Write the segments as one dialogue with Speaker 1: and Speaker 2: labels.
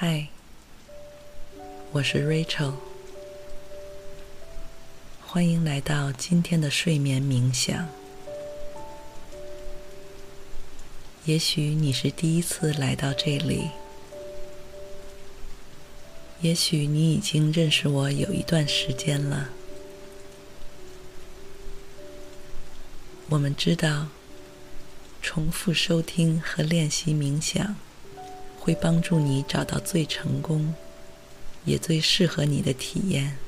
Speaker 1: 嗨，我是 Rachel，欢迎来到今天的睡眠冥想。也许你是第一次来到这里，也许你已经认识我有一段时间了。我们知道，重复收听和练习冥想。会帮助你找到最成功，也最适合你的体验。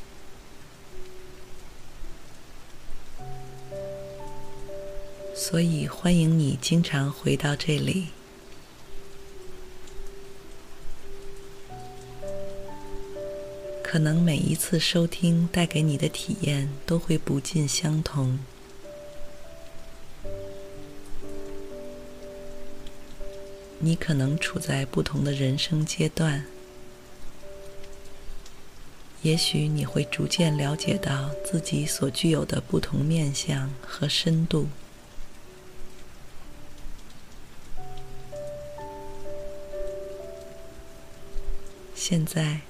Speaker 1: 所以欢迎你经常回到这里。可能每一次收听带给你的体验都会不尽相同。你可能处在不同的人生阶段，也许你会逐渐了解到自己所具有的不同面向和深度。现在，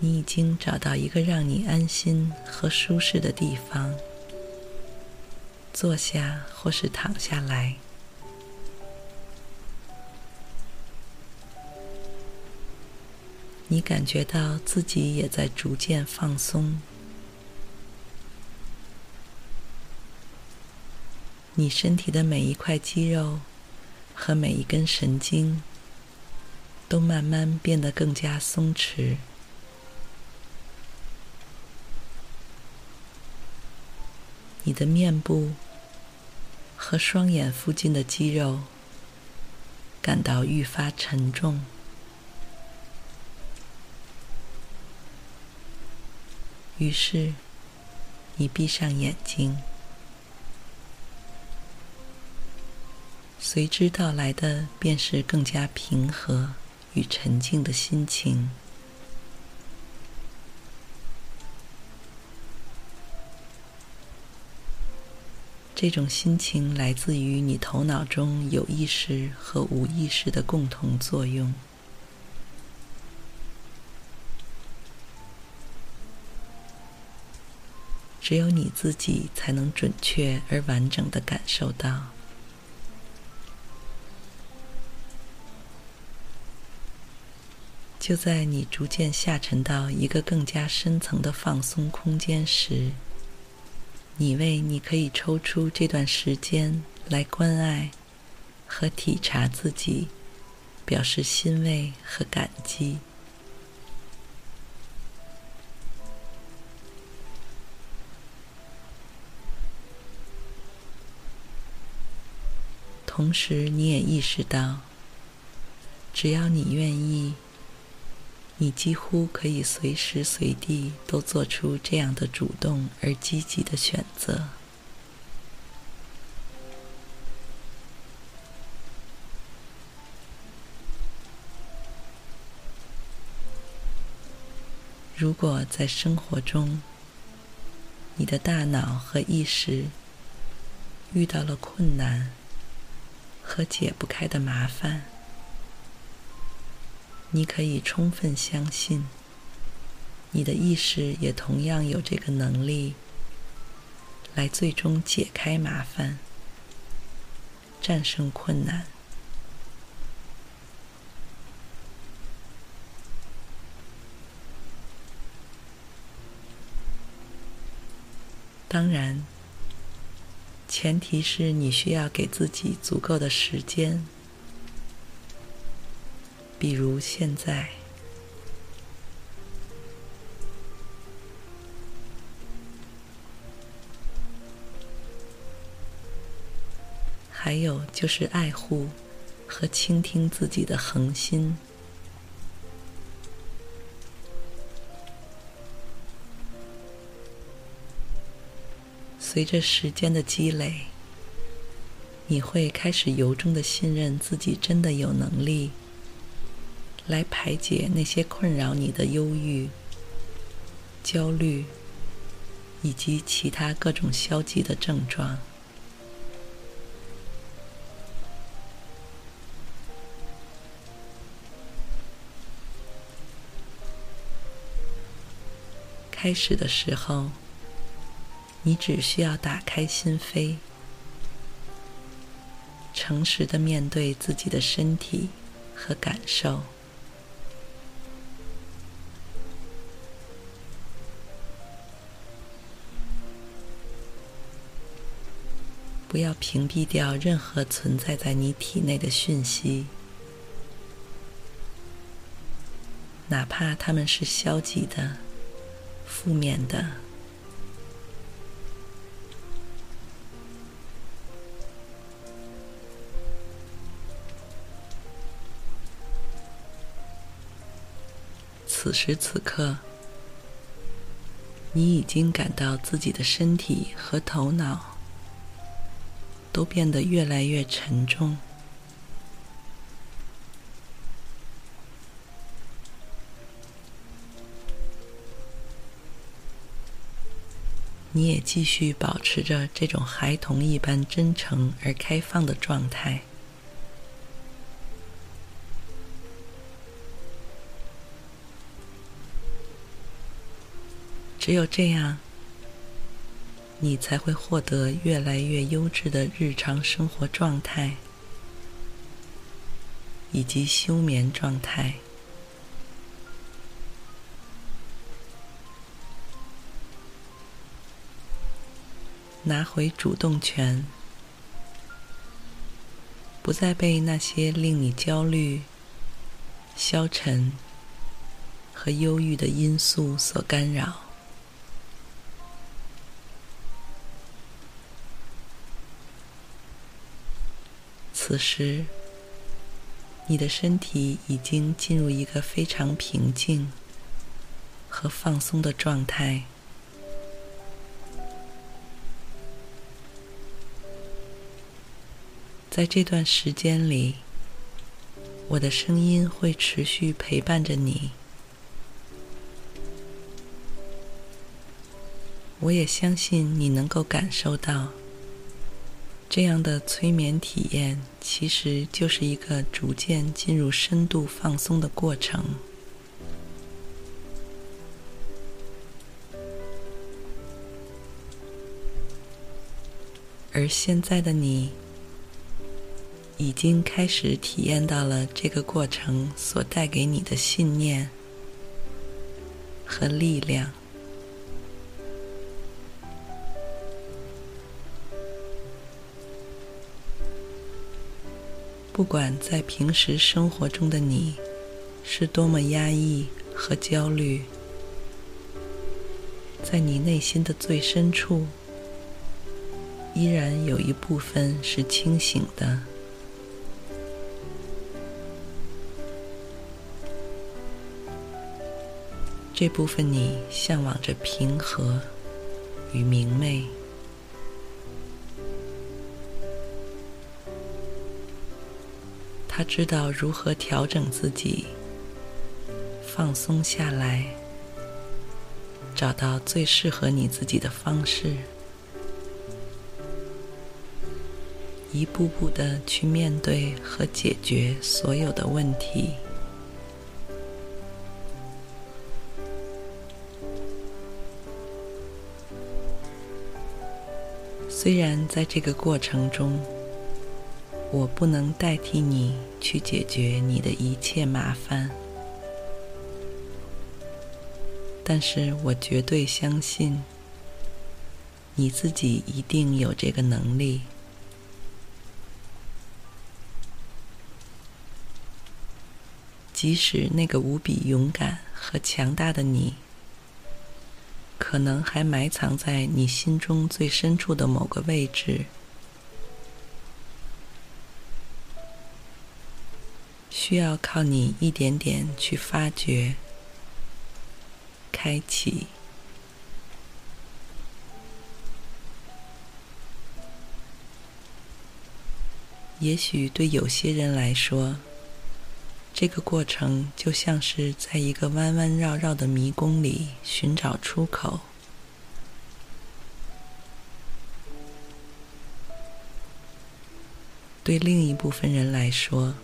Speaker 1: 你已经找到一个让你安心和舒适的地方，坐下或是躺下来。你感觉到自己也在逐渐放松，你身体的每一块肌肉和每一根神经都慢慢变得更加松弛，你的面部和双眼附近的肌肉感到愈发沉重。于是，你闭上眼睛，随之到来的便是更加平和与沉静的心情。这种心情来自于你头脑中有意识和无意识的共同作用。只有你自己才能准确而完整的感受到。就在你逐渐下沉到一个更加深层的放松空间时，你为你可以抽出这段时间来关爱和体察自己，表示欣慰和感激。同时，你也意识到，只要你愿意，你几乎可以随时随地都做出这样的主动而积极的选择。如果在生活中，你的大脑和意识遇到了困难，和解不开的麻烦，你可以充分相信，你的意识也同样有这个能力，来最终解开麻烦，战胜困难。当然。前提是你需要给自己足够的时间，比如现在。还有就是爱护和倾听自己的恒心。随着时间的积累，你会开始由衷的信任自己，真的有能力来排解那些困扰你的忧郁、焦虑以及其他各种消极的症状。开始的时候，你只需要打开心扉，诚实的面对自己的身体和感受，不要屏蔽掉任何存在在你体内的讯息，哪怕它们是消极的、负面的。此时此刻，你已经感到自己的身体和头脑都变得越来越沉重。你也继续保持着这种孩童一般真诚而开放的状态。只有这样，你才会获得越来越优质的日常生活状态，以及休眠状态。拿回主动权，不再被那些令你焦虑、消沉和忧郁的因素所干扰。此时，你的身体已经进入一个非常平静和放松的状态。在这段时间里，我的声音会持续陪伴着你。我也相信你能够感受到。这样的催眠体验其实就是一个逐渐进入深度放松的过程，而现在的你已经开始体验到了这个过程所带给你的信念和力量。不管在平时生活中的你是多么压抑和焦虑，在你内心的最深处，依然有一部分是清醒的。这部分你向往着平和与明媚。他知道如何调整自己，放松下来，找到最适合你自己的方式，一步步的去面对和解决所有的问题。虽然在这个过程中，我不能代替你去解决你的一切麻烦，但是我绝对相信你自己一定有这个能力。即使那个无比勇敢和强大的你，可能还埋藏在你心中最深处的某个位置。需要靠你一点点去发掘、开启。也许对有些人来说，这个过程就像是在一个弯弯绕绕的迷宫里寻找出口。对另一部分人来说，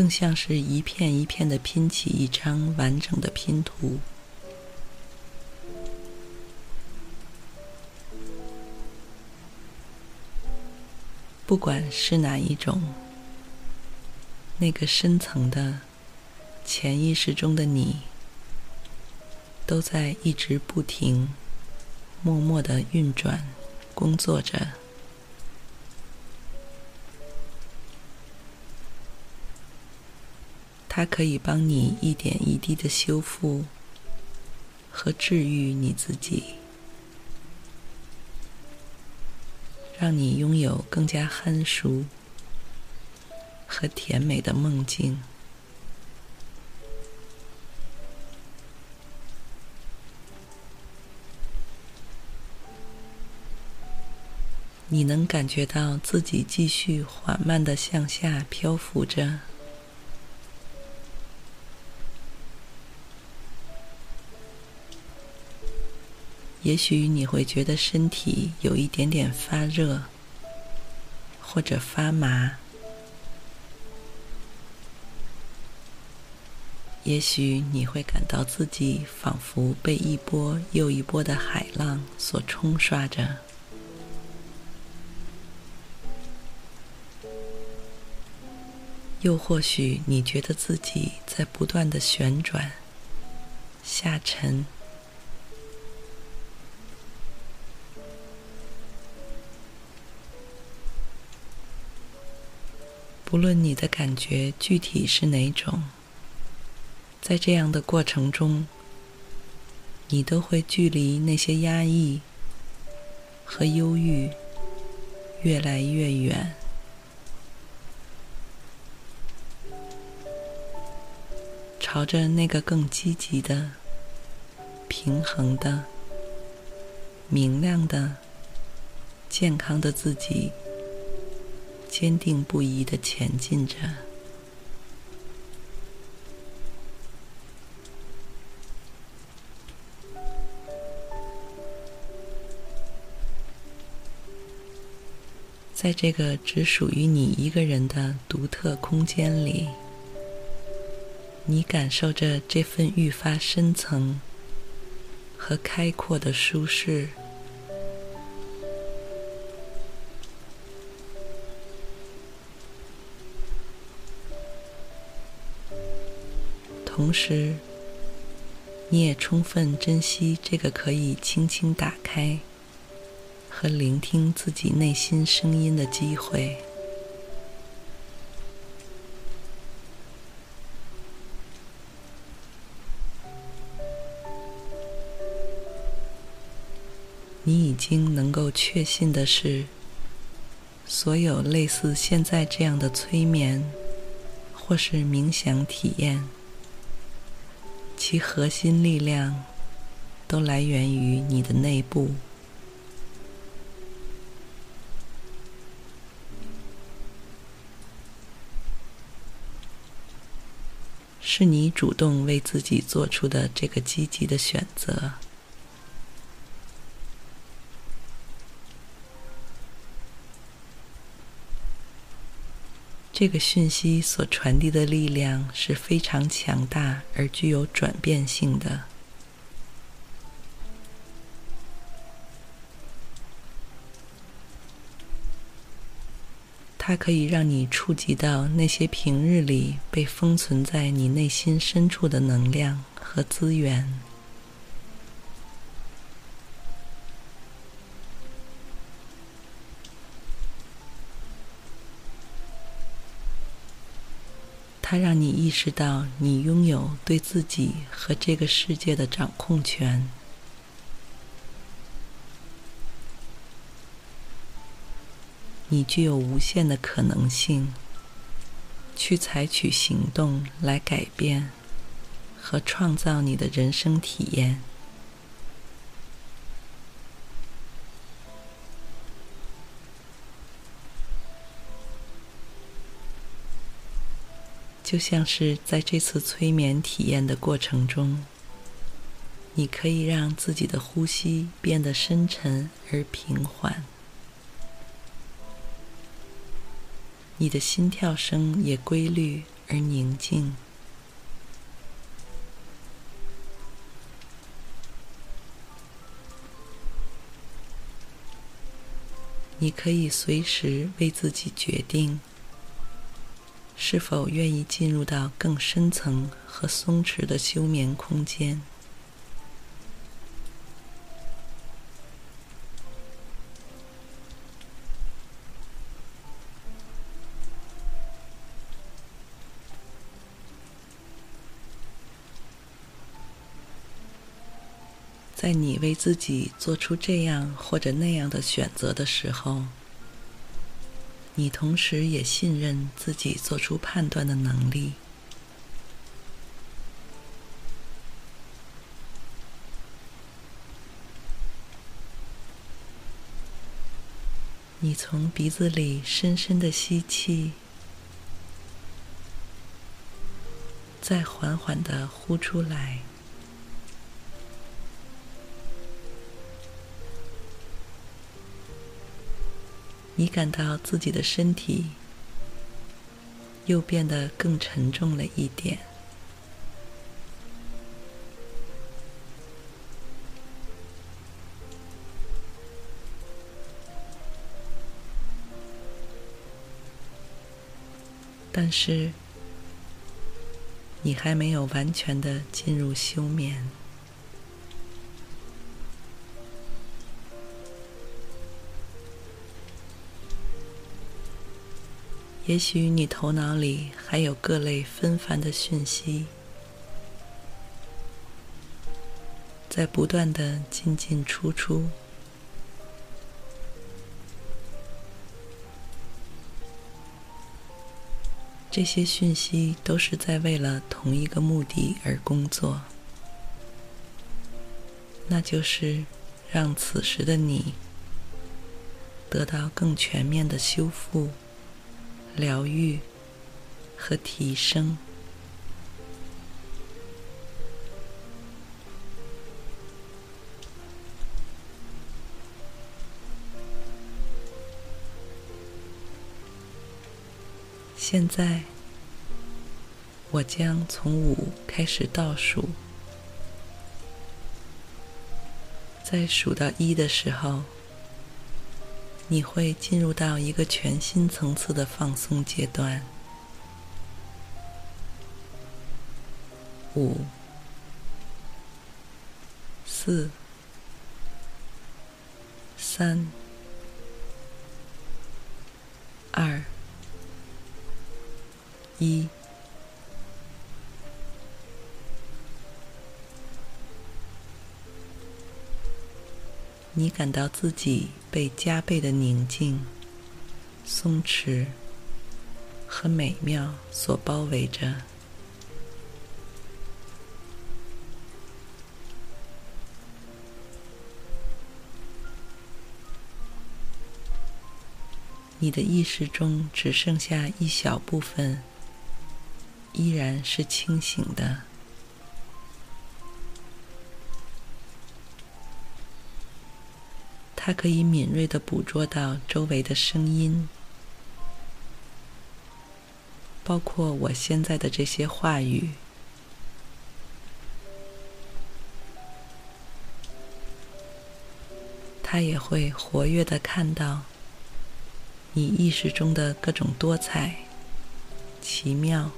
Speaker 1: 更像是一片一片的拼起一张完整的拼图。不管是哪一种，那个深层的潜意识中的你，都在一直不停、默默的运转、工作着。它可以帮你一点一滴的修复和治愈你自己，让你拥有更加酣熟和甜美的梦境。你能感觉到自己继续缓慢的向下漂浮着。也许你会觉得身体有一点点发热，或者发麻。也许你会感到自己仿佛被一波又一波的海浪所冲刷着。又或许你觉得自己在不断的旋转、下沉。不论你的感觉具体是哪种，在这样的过程中，你都会距离那些压抑和忧郁越来越远，朝着那个更积极的、平衡的、明亮的、健康的自己。坚定不移的前进着，在这个只属于你一个人的独特空间里，你感受着这份愈发深层和开阔的舒适。同时，你也充分珍惜这个可以轻轻打开和聆听自己内心声音的机会。你已经能够确信的是，所有类似现在这样的催眠或是冥想体验。其核心力量都来源于你的内部，是你主动为自己做出的这个积极的选择。这个讯息所传递的力量是非常强大而具有转变性的。它可以让你触及到那些平日里被封存在你内心深处的能量和资源。它让你意识到，你拥有对自己和这个世界的掌控权。你具有无限的可能性，去采取行动来改变和创造你的人生体验。就像是在这次催眠体验的过程中，你可以让自己的呼吸变得深沉而平缓。你的心跳声也规律而宁静。你可以随时为自己决定，是否愿意进入到更深层和松弛的休眠空间。在你为自己做出这样或者那样的选择的时候，你同时也信任自己做出判断的能力。你从鼻子里深深的吸气，再缓缓的呼出来。你感到自己的身体又变得更沉重了一点。但是，你还没有完全的进入休眠。也许你头脑里还有各类纷繁的讯息，在不断的进进出出。这些讯息都是在为了同一个目的而工作，那就是让此时的你得到更全面的修复。疗愈和提升。现在，我将从五开始倒数，在数到一的时候。你会进入到一个全新层次的放松阶段。五、四、三、二、一。你感到自己被加倍的宁静、松弛和美妙所包围着。你的意识中只剩下一小部分，依然是清醒的。它可以敏锐地捕捉到周围的声音，包括我现在的这些话语。它也会活跃地看到你意识中的各种多彩、奇妙，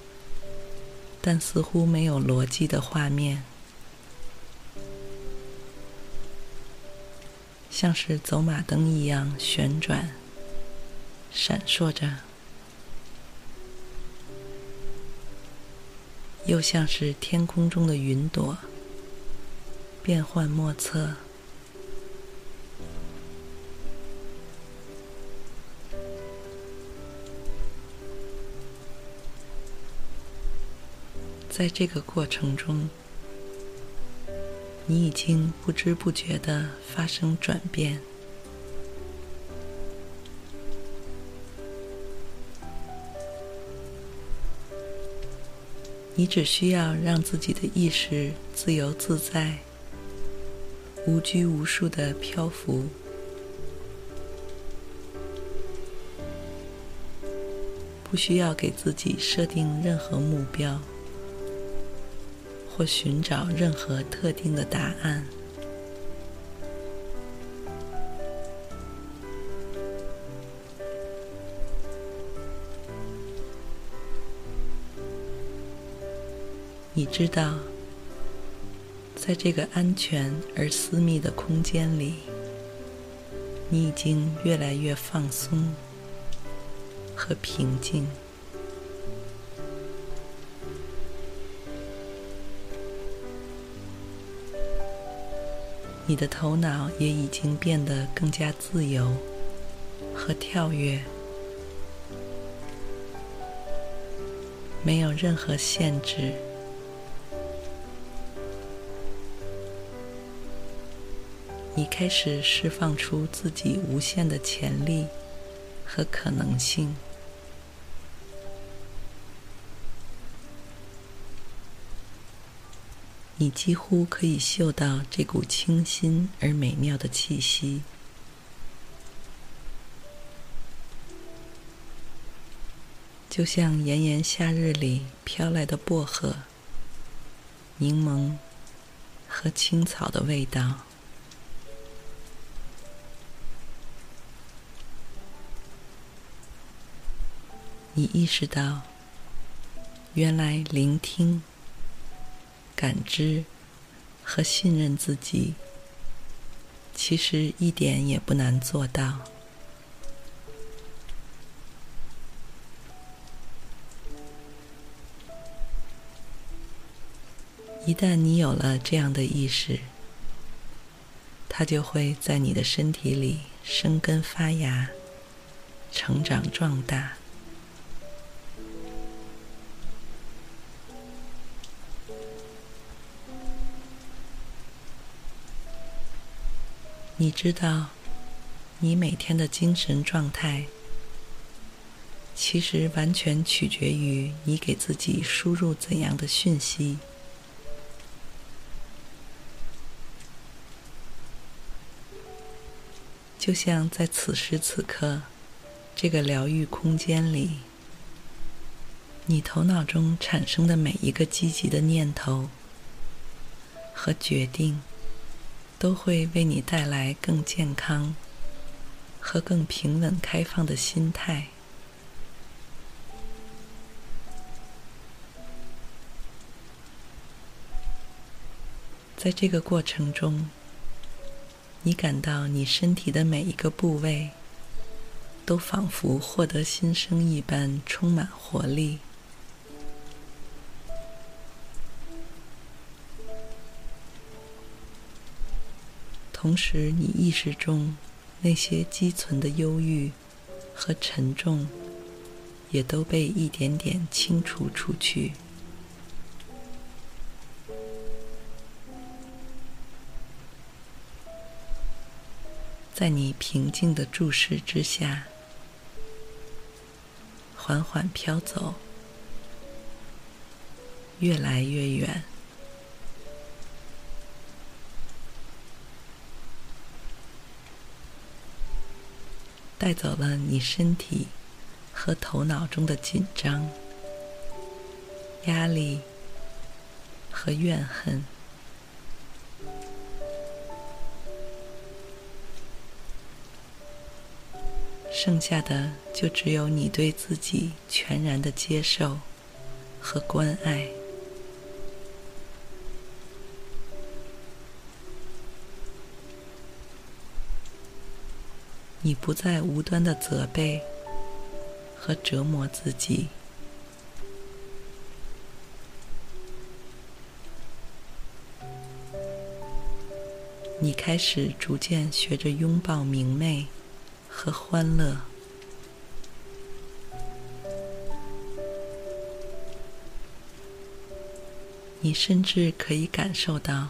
Speaker 1: 但似乎没有逻辑的画面。像是走马灯一样旋转、闪烁着，又像是天空中的云朵，变幻莫测。在这个过程中，你已经不知不觉的发生转变。你只需要让自己的意识自由自在、无拘无束的漂浮，不需要给自己设定任何目标，或寻找任何特定的答案。你知道，在这个安全而私密的空间里，你已经越来越放松和平静。你的头脑也已经变得更加自由和跳跃，没有任何限制。你开始释放出自己无限的潜力和可能性。你几乎可以嗅到这股清新而美妙的气息，就像炎炎夏日里飘来的薄荷、柠檬和青草的味道。你意识到，原来聆听、感知和信任自己，其实一点也不难做到。一旦你有了这样的意识，它就会在你的身体里生根发芽、成长壮大。你知道，你每天的精神状态，其实完全取决于你给自己输入怎样的讯息。就像在此时此刻，这个疗愈空间里，你头脑中产生的每一个积极的念头和决定。都会为你带来更健康和更平稳、开放的心态。在这个过程中，你感到你身体的每一个部位都仿佛获得新生一般，充满活力。同时，你意识中那些积存的忧郁和沉重，也都被一点点清除出去。在你平静的注视之下，缓缓飘走，越来越远。带走了你身体和头脑中的紧张、压力和怨恨，剩下的就只有你对自己全然的接受和关爱。你不再无端的责备和折磨自己，你开始逐渐学着拥抱明媚和欢乐，你甚至可以感受到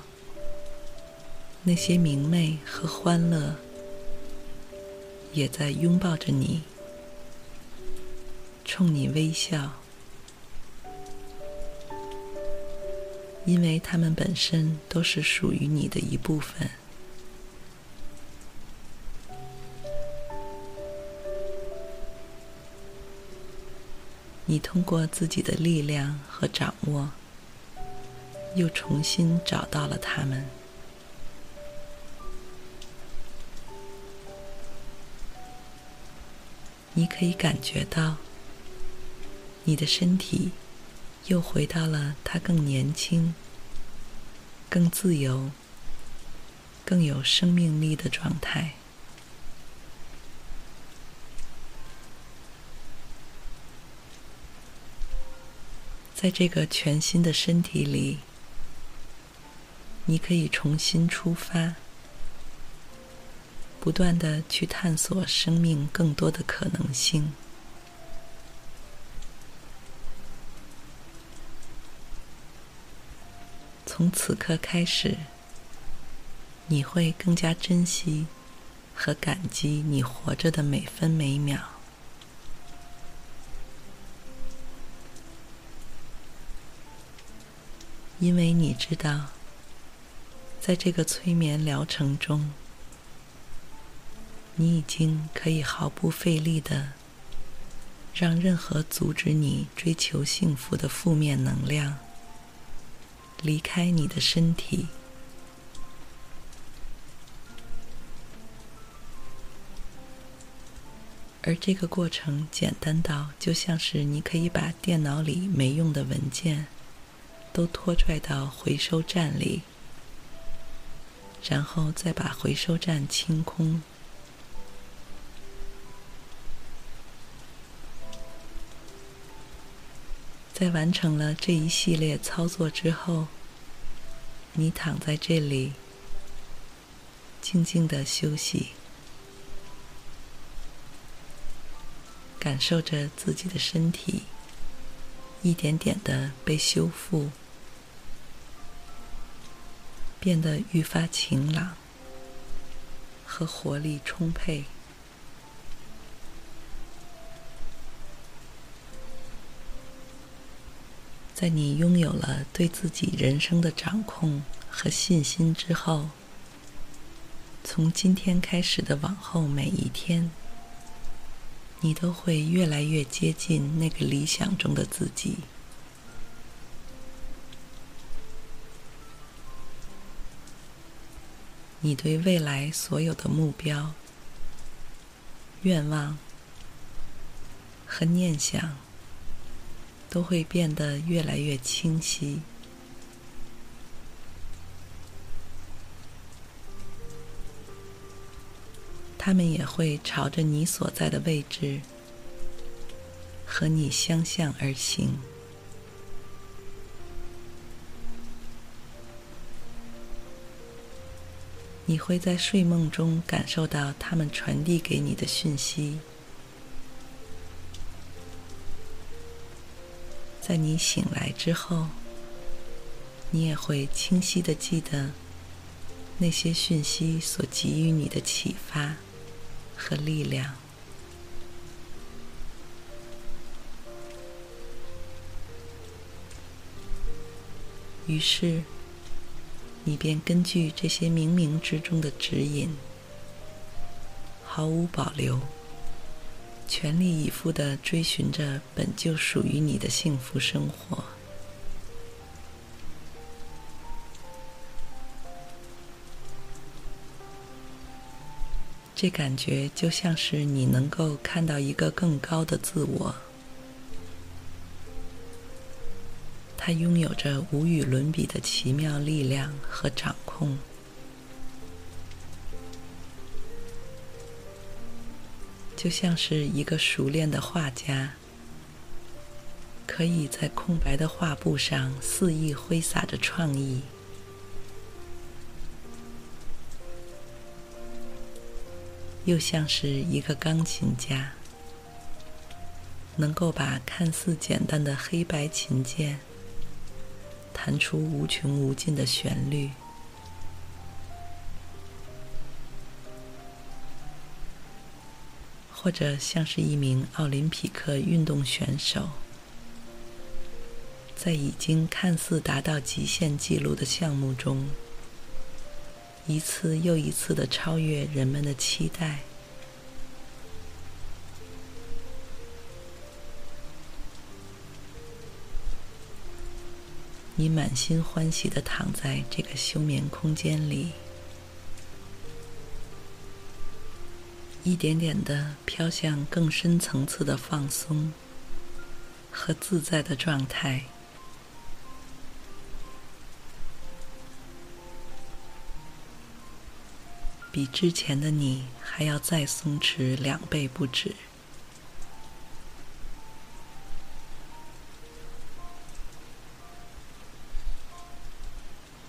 Speaker 1: 那些明媚和欢乐也在拥抱着你，冲你微笑，因为它们本身都是属于你的一部分。你通过自己的力量和掌握，又重新找到了他们。你可以感觉到，你的身体又回到了它更年轻、更自由、更有生命力的状态。在这个全新的身体里，你可以重新出发，不断的去探索生命更多的可能性。从此刻开始，你会更加珍惜和感激你活着的每分每秒。因为你知道，在这个催眠疗程中，你已经可以毫不费力的让任何阻止你追求幸福的负面能量离开你的身体，而这个过程简单到就像是你可以把电脑里没用的文件。都拖拽到回收站里，然后再把回收站清空。在完成了这一系列操作之后，你躺在这里，静静的休息，感受着自己的身体一点点的被修复。变得愈发晴朗和活力充沛。在你拥有了对自己人生的掌控和信心之后，从今天开始的往后每一天，你都会越来越接近那个理想中的自己。你对未来所有的目标、愿望和念想都会变得越来越清晰，他们也会朝着你所在的位置和你相向而行。你会在睡梦中感受到他们传递给你的讯息，在你醒来之后，你也会清晰地记得那些讯息所给予你的启发和力量。于是，你便根据这些冥冥之中的指引，毫无保留、全力以赴的追寻着本就属于你的幸福生活。这感觉就像是你能够看到一个更高的自我。它拥有着无与伦比的奇妙力量和掌控，就像是一个熟练的画家，可以在空白的画布上肆意挥洒着创意，又像是一个钢琴家，能够把看似简单的黑白琴键。弹出无穷无尽的旋律，或者像是一名奥林匹克运动选手，在已经看似达到极限纪录的项目中，一次又一次的超越人们的期待。你满心欢喜的躺在这个休眠空间里，一点点的飘向更深层次的放松和自在的状态，比之前的你还要再松弛两倍不止。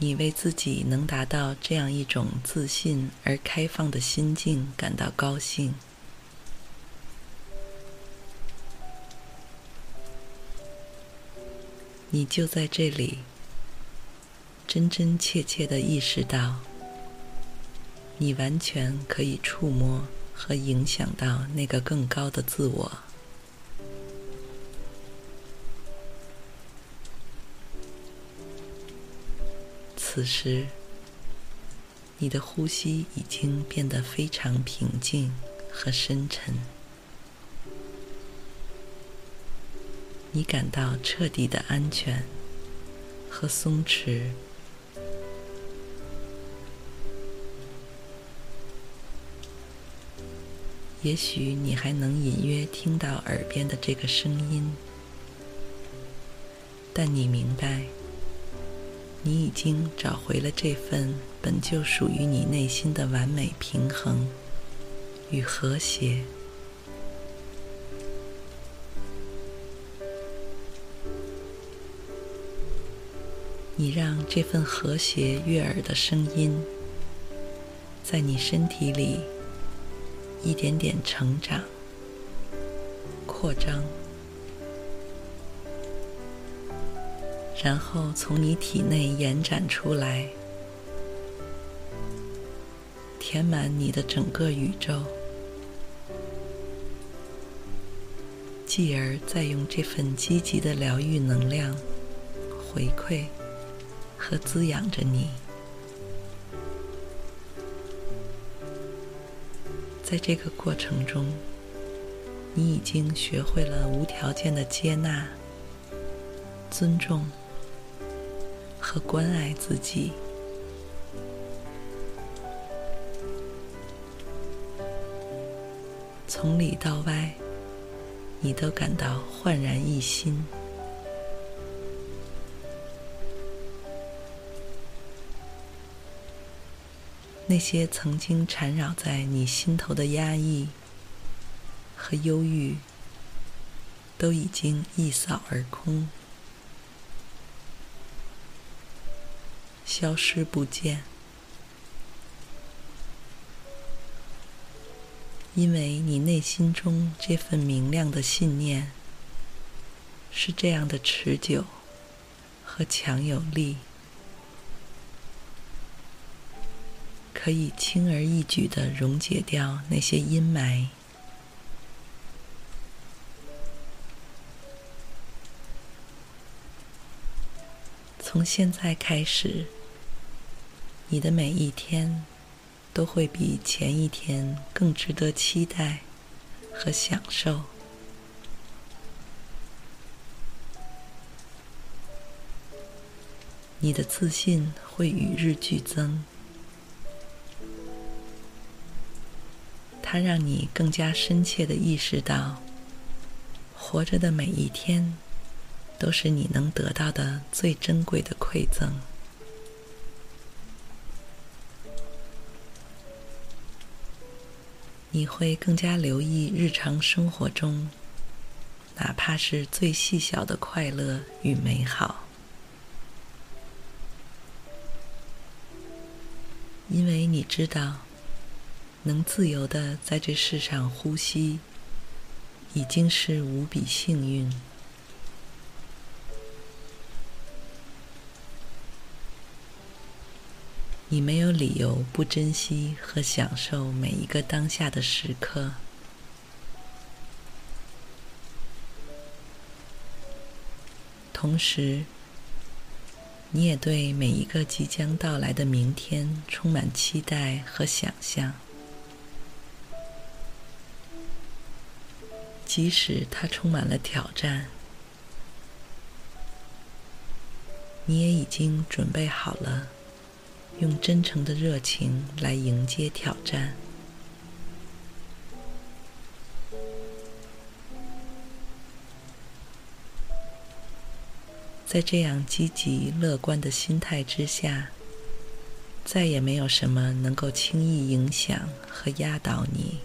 Speaker 1: 你为自己能达到这样一种自信而开放的心境感到高兴。你就在这里，真真切切的意识到，你完全可以触摸和影响到那个更高的自我。此时，你的呼吸已经变得非常平静和深沉，你感到彻底的安全和松弛。也许你还能隐约听到耳边的这个声音，但你明白。你已经找回了这份本就属于你内心的完美平衡与和谐。你让这份和谐悦耳的声音，在你身体里一点点成长、扩张。然后从你体内延展出来，填满你的整个宇宙，继而再用这份积极的疗愈能量回馈和滋养着你。在这个过程中，你已经学会了无条件的接纳、尊重。和关爱自己，从里到外，你都感到焕然一新。那些曾经缠绕在你心头的压抑和忧郁，都已经一扫而空。消失不见，因为你内心中这份明亮的信念是这样的持久和强有力，可以轻而易举的溶解掉那些阴霾。从现在开始。你的每一天都会比前一天更值得期待和享受。你的自信会与日俱增，它让你更加深切地意识到，活着的每一天都是你能得到的最珍贵的馈赠。你会更加留意日常生活中，哪怕是最细小的快乐与美好，因为你知道，能自由的在这世上呼吸，已经是无比幸运。你没有理由不珍惜和享受每一个当下的时刻。同时，你也对每一个即将到来的明天充满期待和想象，即使它充满了挑战，你也已经准备好了。用真诚的热情来迎接挑战。在这样积极乐观的心态之下，再也没有什么能够轻易影响和压倒你。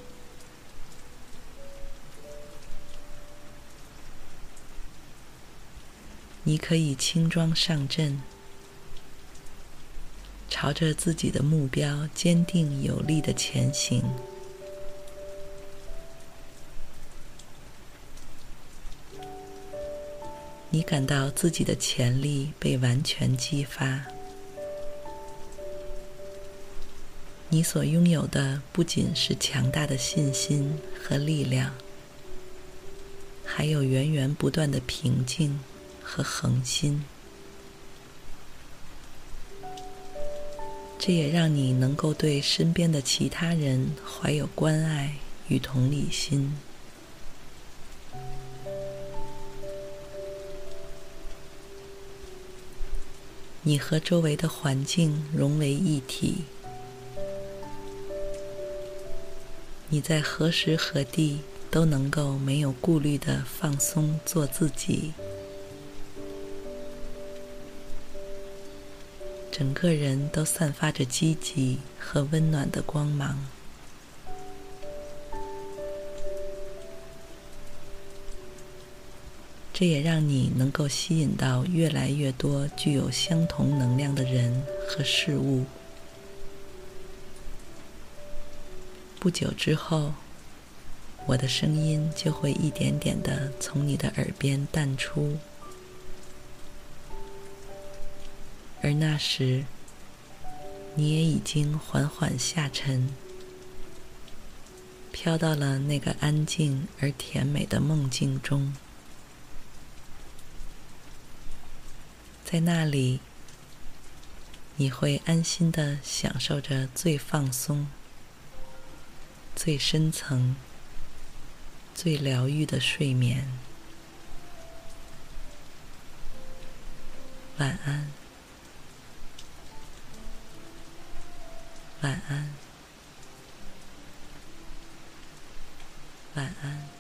Speaker 1: 你可以轻装上阵。朝着自己的目标坚定有力的前行，你感到自己的潜力被完全激发。你所拥有的不仅是强大的信心和力量，还有源源不断的平静和恒心。这也让你能够对身边的其他人怀有关爱与同理心。你和周围的环境融为一体。你在何时何地都能够没有顾虑的放松做自己。整个人都散发着积极和温暖的光芒，这也让你能够吸引到越来越多具有相同能量的人和事物。不久之后，我的声音就会一点点的从你的耳边淡出。而那时，你也已经缓缓下沉，飘到了那个安静而甜美的梦境中。在那里，你会安心地享受着最放松、最深层、最疗愈的睡眠。晚安。晚安，晚安。